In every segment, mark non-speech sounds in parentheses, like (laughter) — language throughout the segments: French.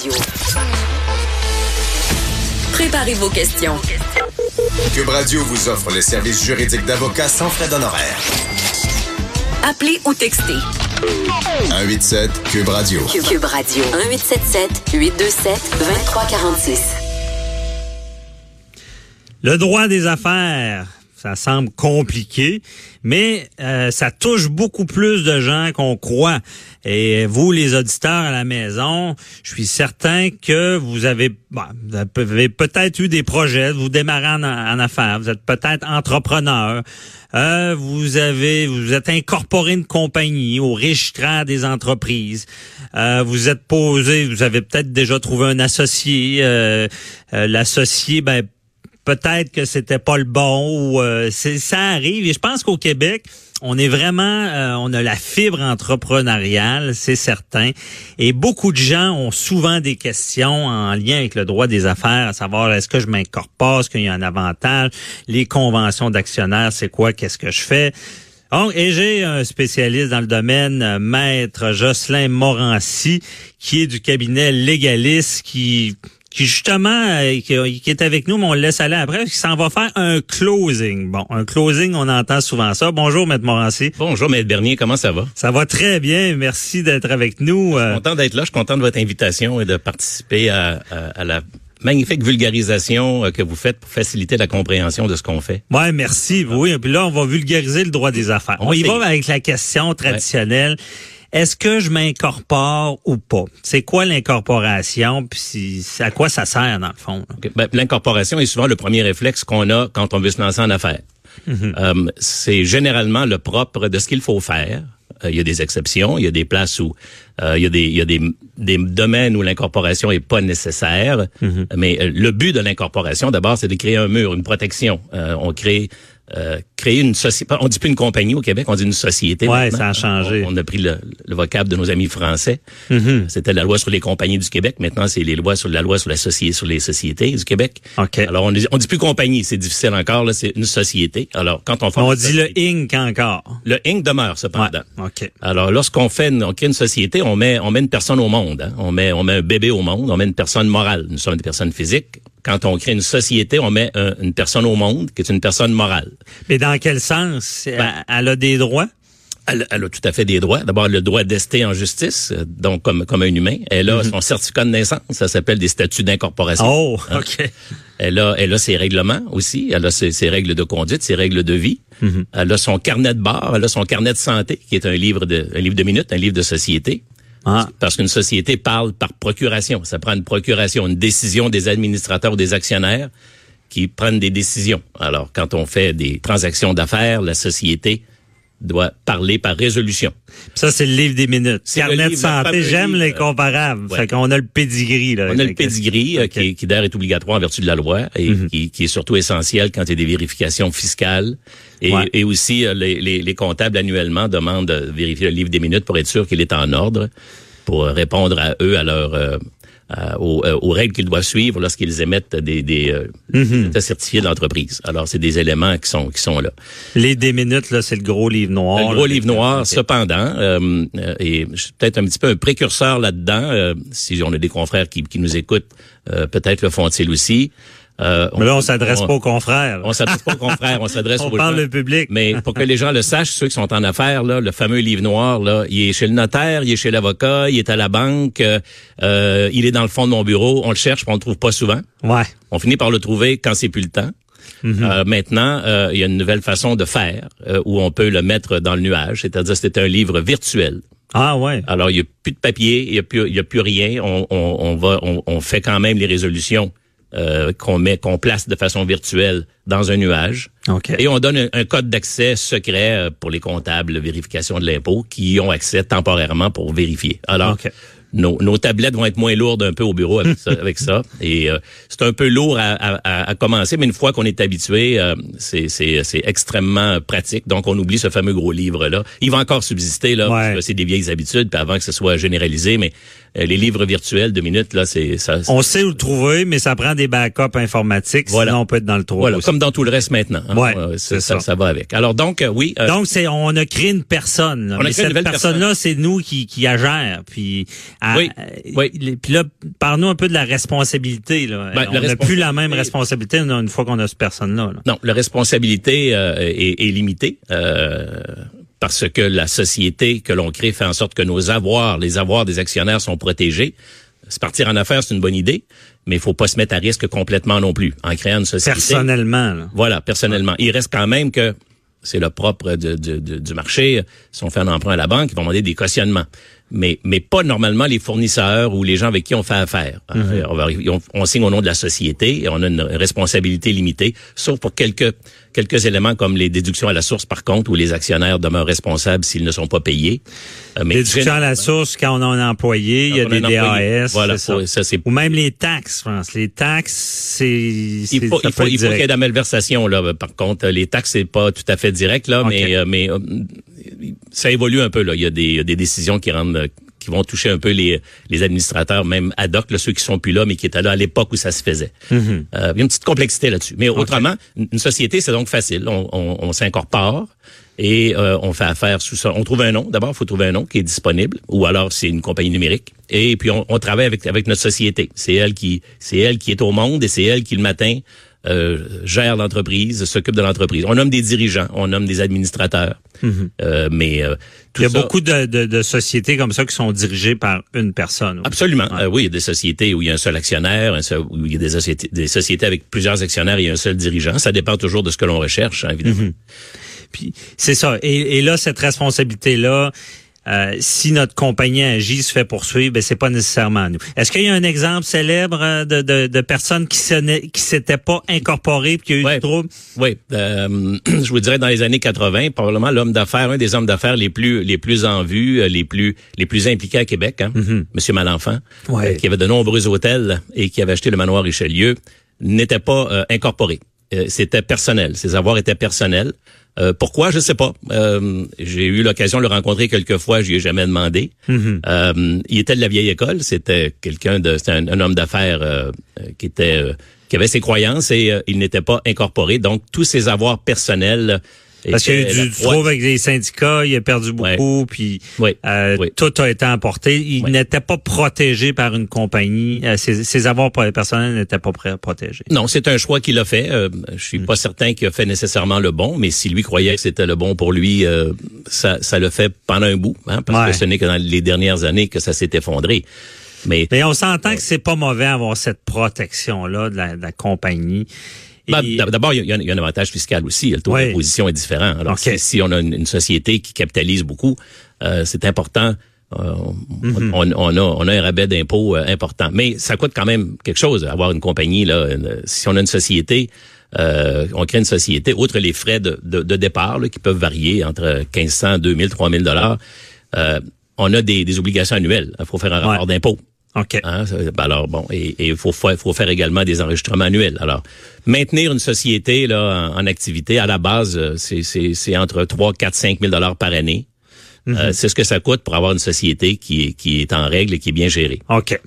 Radio. Préparez vos questions. Cube Radio vous offre les services juridiques d'avocats sans frais d'honoraires. Appelez ou textez. 187 Cube Radio. Cube Radio. 1877 827 2346. Le droit des affaires, ça semble compliqué, mais euh, ça touche beaucoup plus de gens qu'on croit. Et vous, les auditeurs à la maison, je suis certain que vous avez, bon, vous avez peut-être eu des projets, vous démarrez en, en affaires, vous êtes peut-être entrepreneur, euh, vous avez, vous êtes incorporé une compagnie au registraire des entreprises, euh, vous êtes posé, vous avez peut-être déjà trouvé un associé, euh, euh, l'associé, ben peut-être que c'était pas le bon ou euh, ça arrive. Et je pense qu'au Québec on est vraiment euh, on a la fibre entrepreneuriale c'est certain. Et beaucoup de gens ont souvent des questions en lien avec le droit des affaires à savoir est-ce que je m'incorpore? Est-ce qu'il y a un avantage? Les conventions d'actionnaires c'est quoi? Qu'est-ce que je fais? Donc, et j'ai un spécialiste dans le domaine, euh, maître Jocelyn Morancy, qui est du cabinet légaliste, qui qui justement euh, qui, qui, est avec nous, mais on le laisse aller après, qui s'en va faire un closing. Bon, un closing, on entend souvent ça. Bonjour, Maître Morancy. Bonjour, Maître Bernier, comment ça va? Ça va très bien, merci d'être avec nous. Je suis content d'être là, je suis content de votre invitation et de participer à, à, à la magnifique vulgarisation euh, que vous faites pour faciliter la compréhension de ce qu'on fait. Ouais, merci. Oui, puis là, on va vulgariser le droit des affaires. On, on y va avec la question traditionnelle. Ouais. Est-ce que je m'incorpore ou pas? C'est quoi l'incorporation? Puis à quoi ça sert, dans le fond? Okay. Ben, l'incorporation est souvent le premier réflexe qu'on a quand on veut se lancer en affaires. Mm -hmm. euh, c'est généralement le propre de ce qu'il faut faire. Euh, il y a des exceptions, il y a des places où euh, il y a des y a des, des domaines où l'incorporation est pas nécessaire. Mm -hmm. Mais le but de l'incorporation, d'abord, c'est de créer un mur, une protection. on crée euh, créer une société. On dit plus une compagnie au Québec, on dit une société. Ouais, ça a changé. On, on a pris le, le, vocable de nos amis français. Mm -hmm. C'était la loi sur les compagnies du Québec. Maintenant, c'est les lois sur la loi sur la société, sur les sociétés du Québec. Okay. Alors, on dit, on dit plus compagnie, c'est difficile encore. Là, c'est une société. Alors, quand on fait on dit le Inc encore. Le Inc demeure cependant. Ouais. Okay. Alors, lorsqu'on fait, on crée une société, on met, on met une personne au monde. Hein. On met, on met un bébé au monde. On met une personne morale. Nous sommes des personnes physiques quand on crée une société, on met un, une personne au monde qui est une personne morale. Mais dans quel sens? Ben, elle a des droits? Elle, elle, a tout à fait des droits. D'abord, le droit d'ester en justice, donc comme, comme un humain. Elle a mm -hmm. son certificat de naissance, ça s'appelle des statuts d'incorporation. Oh, OK. Hein? Elle a, elle a ses règlements aussi. Elle a ses, ses règles de conduite, ses règles de vie. Mm -hmm. Elle a son carnet de bar, elle a son carnet de santé, qui est un livre de, un livre de minutes, un livre de société. Ah. Parce qu'une société parle par procuration. Ça prend une procuration, une décision des administrateurs ou des actionnaires qui prennent des décisions. Alors, quand on fait des transactions d'affaires, la société doit parler par résolution. Ça, c'est le livre des minutes. Carnet de santé, j'aime les comparables. Ouais. Fait qu'on a le pedigree. Là, on a le pedigree okay. qui, qui d'ailleurs est obligatoire en vertu de la loi et mm -hmm. qui, qui, est surtout essentiel quand il y a des vérifications fiscales. Et, ouais. et aussi, les, les, les, comptables annuellement demandent de vérifier le livre des minutes pour être sûr qu'il est en ordre, pour répondre à eux, à leur... Euh, euh, aux, euh, aux, règles qu'ils doivent suivre lorsqu'ils émettent des, des, euh, mm -hmm. certifiés d'entreprise. Alors, c'est des éléments qui sont qui sont là. Les des minutes, là, c'est le gros livre noir. Le gros livre noir, cependant, euh, et je suis peut-être un petit peu un précurseur là-dedans. si on a des confrères qui, qui nous écoutent, peut-être le font-ils aussi. Euh, mais là, on s'adresse pas aux confrères. On s'adresse pas aux confrères, on (laughs) s'adresse aux On parle au public. Mais pour que les gens le sachent, ceux qui sont en affaires, là, le fameux livre noir, là, il est chez le notaire, il est chez l'avocat, il est à la banque, euh, il est dans le fond de mon bureau, on le cherche, mais on le trouve pas souvent. Ouais. On finit par le trouver quand c'est plus le temps. Mm -hmm. euh, maintenant, il y a une nouvelle façon de faire où on peut le mettre dans le nuage, c'est-à-dire c'est un livre virtuel. Ah ouais. Alors il y a plus de papier, il y a plus, a rien. On, on, on va, on, on fait quand même les résolutions euh, qu'on met, qu'on place de façon virtuelle dans un nuage. Okay. Et on donne un, un code d'accès secret euh, pour les comptables de vérification de l'impôt qui y ont accès temporairement pour vérifier. Alors, okay. Nos, nos, tablettes vont être moins lourdes un peu au bureau avec ça. (laughs) avec ça. Et euh, c'est un peu lourd à, à, à, commencer, mais une fois qu'on est habitué, euh, c'est extrêmement pratique. Donc, on oublie ce fameux gros livre-là. Il va encore subsister, là, ouais. c'est des vieilles habitudes, puis avant que ce soit généralisé, mais Euh, les livres virtuels de minutes, là, c'est ça. On sait où le trouver, mais ça prend des backups informatiques. Voilà. Sinon, on peut être dans le trou. Voilà, comme dans tout le reste maintenant. Hein. Ouais, ça, ça. ça, va avec. Alors donc, oui. donc c'est, on a créé une personne. On a créé cette une personne-là, c'est nous qui qui agère. Puis, oui. oui. Puis là, parle-nous un peu de la responsabilité. Là. Ben, on n'a plus la même responsabilité une fois qu'on a cette personne-là. Non, la responsabilité est, est, limitée. Euh, parce que la société que l'on crée fait en sorte que nos avoirs, les avoirs des actionnaires sont protégés. Se partir en affaires, c'est une bonne idée, mais il faut pas se mettre à risque complètement non plus en créant une société. Personnellement. Là. Voilà, personnellement. Il reste quand même que c'est le propre de, du marché. Si on fait un emprunt à la banque, ils vont demander des cautionnements. Mais, mais pas normalement les fournisseurs ou les gens avec qui on fait affaire. Mm-hmm. on, on, signe au nom de la société et on a une responsabilité limitée, sauf pour quelques quelques éléments comme les déductions à la source, par contre, où les actionnaires demeurent responsables s'ils ne sont pas payés. Euh, mais déduction à la source quand on a un employé, il y a des DAS. Voilà, ça. Ou même les taxes, France. Les taxes, c'est... Il faut, il faut, il faut qu'il y ait de la malversation, là. Par contre, les taxes, c'est pas tout à fait direct, là, mais, euh, mais euh, ça évolue un peu, là. Il y a des, des décisions qui rendent qui vont toucher un peu les, les administrateurs, même ad hoc, là, ceux qui sont plus là, mais qui étaient là à l'époque où ça se faisait. Mm-hmm. euh, il y a une petite complexité là-dessus. Mais autrement, une société, c'est donc facile. On, on, on s'incorpore et euh, on fait affaire sous ça. On trouve un nom. D'abord, il faut trouver un nom qui est disponible, ou alors c'est une compagnie numérique. Et puis on, on travaille avec avec notre société. C'est elle qui c'est elle qui est au monde et c'est elle qui le matin euh, gère l'entreprise, s'occupe de l'entreprise. On nomme des dirigeants, on nomme des administrateurs, mhm. euh, mais euh, il y a beaucoup de, de, de, sociétés comme ça qui sont dirigées par une personne. Absolument. oui, il y a des sociétés où il y a un seul actionnaire, un seul, où il y a des sociétés, des sociétés avec plusieurs actionnaires et un seul dirigeant. Ça dépend toujours de ce que l'on recherche, hein, évidemment. Mhm. Puis c'est ça. Et, et là, cette responsabilité là euh, si notre compagnie agit, se fait poursuivre, ben c'est pas nécessairement nous. Est-ce qu'il y a un exemple célèbre euh, de, de, de personnes qui ne qui s'étaient pas incorporées puis qui a eu du trouble? Oui, euh, (clears throat) je vous dirais dans les années 80, probablement l'homme d'affaires, un des hommes d'affaires les plus les plus en vue, les plus les plus impliqués à Québec, hein. Monsieur Malenfant, qui avait de nombreux hôtels et qui avait acheté le manoir Richelieu, n'était pas incorporé. C'était personnel. Ses avoirs étaient personnels. Euh, pourquoi, je sais pas. Euh, j'ai eu l'occasion de le rencontrer quelques fois, je ai jamais demandé. Mm-hmm. euh, il était de la vieille école, c'était quelqu'un de, c'était un, homme d'affaires euh, qui était, qui avait ses croyances et il n'était pas incorporé. Donc tous ses avoirs personnels parce qu'il y a eu du trouble avec les syndicats, il a perdu beaucoup, puis euh, tout a été emporté. Il n'était pas protégé par une compagnie. Euh, ses, avoirs personnels n'étaient pas protégés. Non, c'est un choix qu'il a fait. Euh, je suis hmm. pas certain qu'il a fait nécessairement le bon, mais si lui croyait que c'était le bon pour lui, euh, ça, ça le fait pendant un bout, hein, parce que ce n'est que dans les dernières années que ça s'est effondré. Mais, mais on s'entend que c'est pas mauvais avoir cette protection-là de la compagnie. Ben, d'abord, il y, a un avantage fiscal aussi. Le taux d'imposition est différent. Alors, si, on a une, société qui capitalise beaucoup, euh, c'est important. Euh, mm-hmm. on, a, on a un rabais d'impôt euh, important. Mais ça coûte quand même quelque chose, avoir une compagnie. Là, si on a une société, on crée une société, outre les frais de, départ qui peuvent varier entre 1500, 2000, 3000 dollars, on a des, obligations annuelles. Il faut faire un rapport d'impôt. OK. Hein, ben alors bon, et il faut, faut faire également des enregistrements annuels. Alors, maintenir une société là en, activité, à la base, euh, c'est entre 3, 4, 5 000 dollars par année. Euh, mhm. c'est ce que ça coûte pour avoir une société qui est, qui est en règle et qui est bien gérée. OK.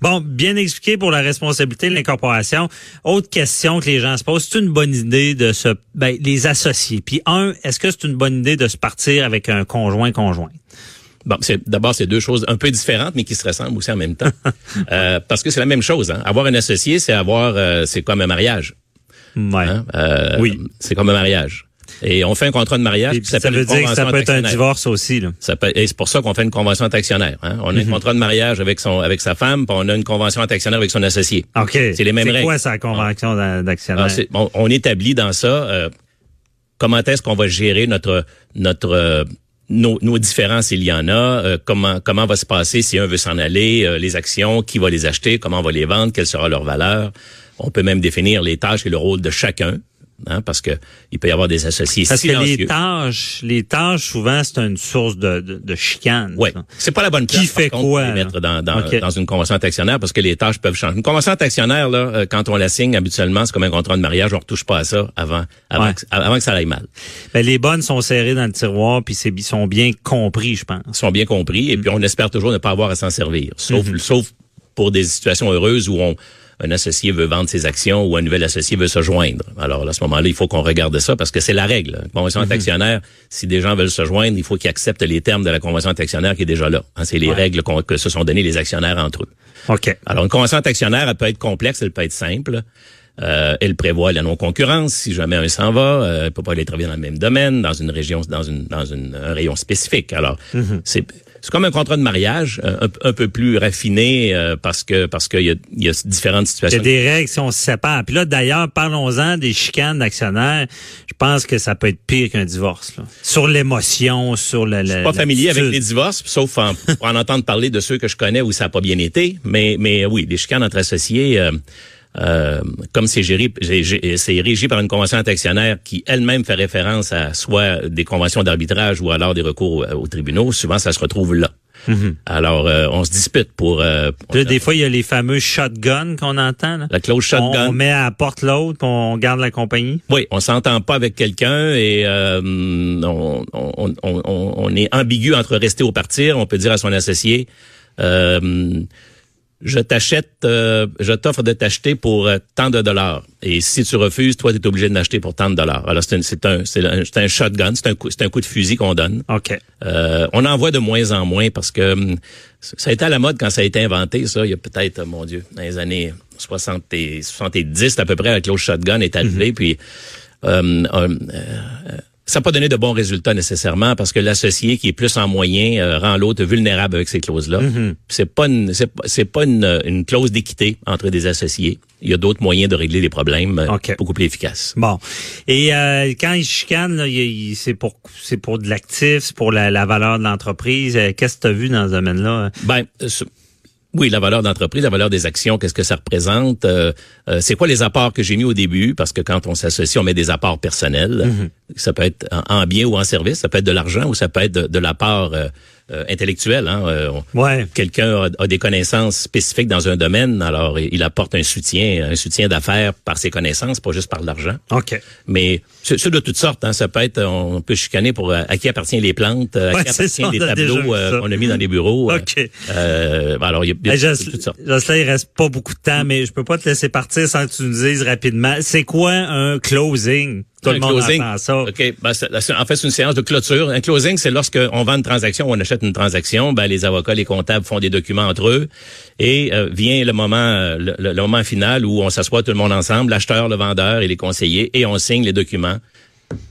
Bon, bien expliqué pour la responsabilité de l'incorporation. Autre question que les gens se posent, c'est une bonne idée de se ben, les associer. Puis un, est-ce que c'est une bonne idée de se partir avec un conjoint conjoint? Bon, c'est d'abord c'est deux choses un peu différentes, mais qui se ressemblent aussi en même temps, (laughs) euh, parce que c'est la même chose. Hein. Avoir un associé, c'est avoir, euh, c'est comme un mariage. Ouais. Hein? Euh, oui. C'est comme un mariage. Et on fait un contrat de mariage. ça veut dire que ça peut être un divorce aussi. Là. Ça peut, et c'est pour ça qu'on fait une convention d'actionnaire. Hein? On a un mhm. contrat de mariage avec son avec sa femme, puis on a une convention d'actionnaire avec son associé. Ok. C'est les mêmes règles. C'est quoi sa convention d'actionnaire? On, on, établit dans ça comment est-ce qu'on va gérer notre notre nos, nos, différences, il y en a. Euh, comment comment va se passer si un veut s'en aller, euh, les actions, qui va les acheter, comment on va les vendre, quelle sera leur valeur? On peut même définir les tâches et le rôle de chacun. Hein, parce que il peut y avoir des associés parce silencieux. que les tâches, les tâches souvent c'est une source de, de, de chicane. Ouais, c'est pas la bonne place. Qui fait contre, quoi les mettre dans, dans, Okay. dans une convention d'actionnaire parce que les tâches peuvent changer. Une convention d'actionnaire là, euh, quand on la signe habituellement, c'est comme un contrat de mariage, on retouche pas à ça avant avant, Ouais. que, avant que ça aille mal. Ben, les bonnes sont serrées dans le tiroir puis c'est ils sont bien compris, je pense. Ils sont bien compris et puis on espère toujours ne pas avoir à s'en servir, sauf Mhm. sauf pour des situations heureuses où on un associé veut vendre ses actions ou un nouvel associé veut se joindre. Alors à ce moment-là, il faut qu'on regarde ça parce que c'est la règle. Une convention Mhm. d'actionnaire, si des gens veulent se joindre, il faut qu'ils acceptent les termes de la convention d'actionnaire qui est déjà là. Hein, c'est les Ouais. règles que se sont données les actionnaires entre eux. OK. Alors, une convention d'actionnaire, elle peut être complexe, elle peut être simple. Euh, elle prévoit la non-concurrence. Si jamais un s'en va, euh, elle peut pas aller travailler dans le même domaine, dans une région, dans une, dans une, un rayon spécifique. Alors, c'est c'est comme un contrat de mariage, euh, un, un peu plus raffiné euh, parce que parce qu'il y a, y a différentes Il y situations. a des règles si on se sépare. Puis là, d'ailleurs, parlons-en des chicanes d'actionnaires. Je pense que ça peut être pire qu'un divorce. Là. Sur l'émotion, sur le... Je suis pas familier avec les divorces, sauf en, pour en entendre parler de ceux que je connais où ça n'a pas bien été. Mais, mais oui, les chicanes entre associés, euh, euh, comme c'est géré, c'est régi par une convention d'actionnaire qui elle-même fait référence à soit des conventions d'arbitrage ou alors des recours aux, aux tribunaux, souvent ça se retrouve là. Alors, euh, on se dispute pour... euh, Là, des fois, il y a les fameux shotguns qu'on entend. Là. la clause shotgun. on met à la porte l'autre, on garde la compagnie. Oui, on s'entend pas avec quelqu'un et euh, on, on, on est ambigu entre rester ou partir. On peut dire à son associé, euh, je t'achète, euh, je t'offre de t'acheter pour euh, tant de dollars. Et si tu refuses, toi, tu es obligé de m'acheter pour tant de dollars. Alors, c'est un, c'est un, c'est un, shotgun, c'est un, coup, c'est un coup de fusil qu'on donne. OK. Euh, on en voit de moins en moins parce que hum, ça a été à la mode quand ça a été inventé, ça, il y a peut-être, mon Dieu, dans les années 60 et 70 à peu près, la clause shotgun est arrivée, puis hum, hum, euh, ça n'a pas donné de bons résultats nécessairement parce que l'associé qui est plus en moyen euh, rend l'autre vulnérable avec ces clauses-là. C'est pas une c'est pas, c'est pas une, une clause d'équité entre des associés. Il y a d'autres moyens de régler les problèmes euh, OK. beaucoup plus efficaces. Bon. Et euh, quand ils chicanent, là, il- il- c'est pour c'est pour de l'actif, c'est pour la, la valeur de l'entreprise. Euh, Qu'est-ce que tu as vu dans ce domaine-là? Ben, oui, la valeur d'entreprise, la valeur des actions, qu'est-ce que ça représente? Euh, euh, C'est quoi les apports que j'ai mis au début? Parce que quand on s'associe, on met des apports personnels. Ça peut être en, en bien ou en service, ça peut être de l'argent ou ça peut être de, de l'apport euh, euh, intellectuel. Hein? Euh, Ouais. Quelqu'un a, a des connaissances spécifiques dans un domaine, alors il apporte un soutien, un soutien d'affaires par ses connaissances, pas juste par l'argent. OK. Mais c'est de toutes sortes. Hein. Ça peut être, on peut chicaner pour euh, à qui appartient les plantes, à Ouais, qui (laughs) ça, appartient les tableaux euh, qu'on a mis dans les bureaux. OK. euh, alors, il y a, y a toutes sortes. Jocelyn, il reste pas beaucoup de temps, mais je peux pas te laisser partir sans que tu nous dises rapidement. C'est quoi un closing? Tout le Un monde closing. entend ça. OK. Ben, en fait, c'est une séance de clôture. Un closing, c'est lorsque on vend une transaction, on achète une transaction, ben, les avocats, les comptables font des documents entre eux et euh, vient le moment, euh, le moment final où on s'assoit tout le monde ensemble, l'acheteur, le vendeur et les conseillers, et on signe les documents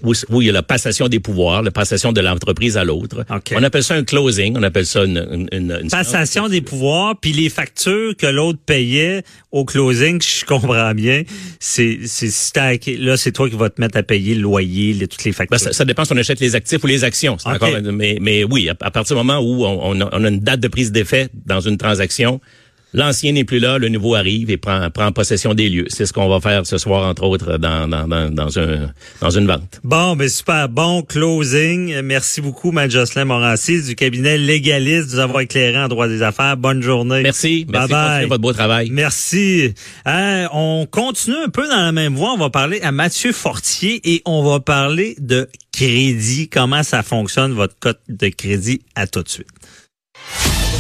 où, où il y a la passation des pouvoirs, la passation de l'entreprise à l'autre. On appelle ça un closing, on appelle ça une, une, une- une Passation des pouvoirs, puis les factures que l'autre payait au closing, (laughs) je comprends bien, c'est là c'est toi qui vas te mettre à payer le loyer, les, toutes les factures. Ben, ça, ça dépend si on achète les actifs ou les actions. Encore, mais, mais oui, à, à partir du moment où on, on a, on a une date de prise d'effet dans une transaction, l'ancien n'est plus là, le nouveau arrive et prend, prend possession des lieux. C'est ce qu'on va faire ce soir, entre autres, dans, dans, dans, dans, un, dans une vente. Bon, ben super, bon closing. Merci beaucoup, Mme Jocelyn Morancy du cabinet légaliste de nous avoir éclairé en droit des affaires. Bonne journée. Merci. Merci. Bye bye. Continuez votre beau travail. Merci. Euh, on continue un peu dans la même voie. On va parler à Mathieu Fortier et on va parler de crédit. Comment ça fonctionne, votre cote de crédit? À tout de suite.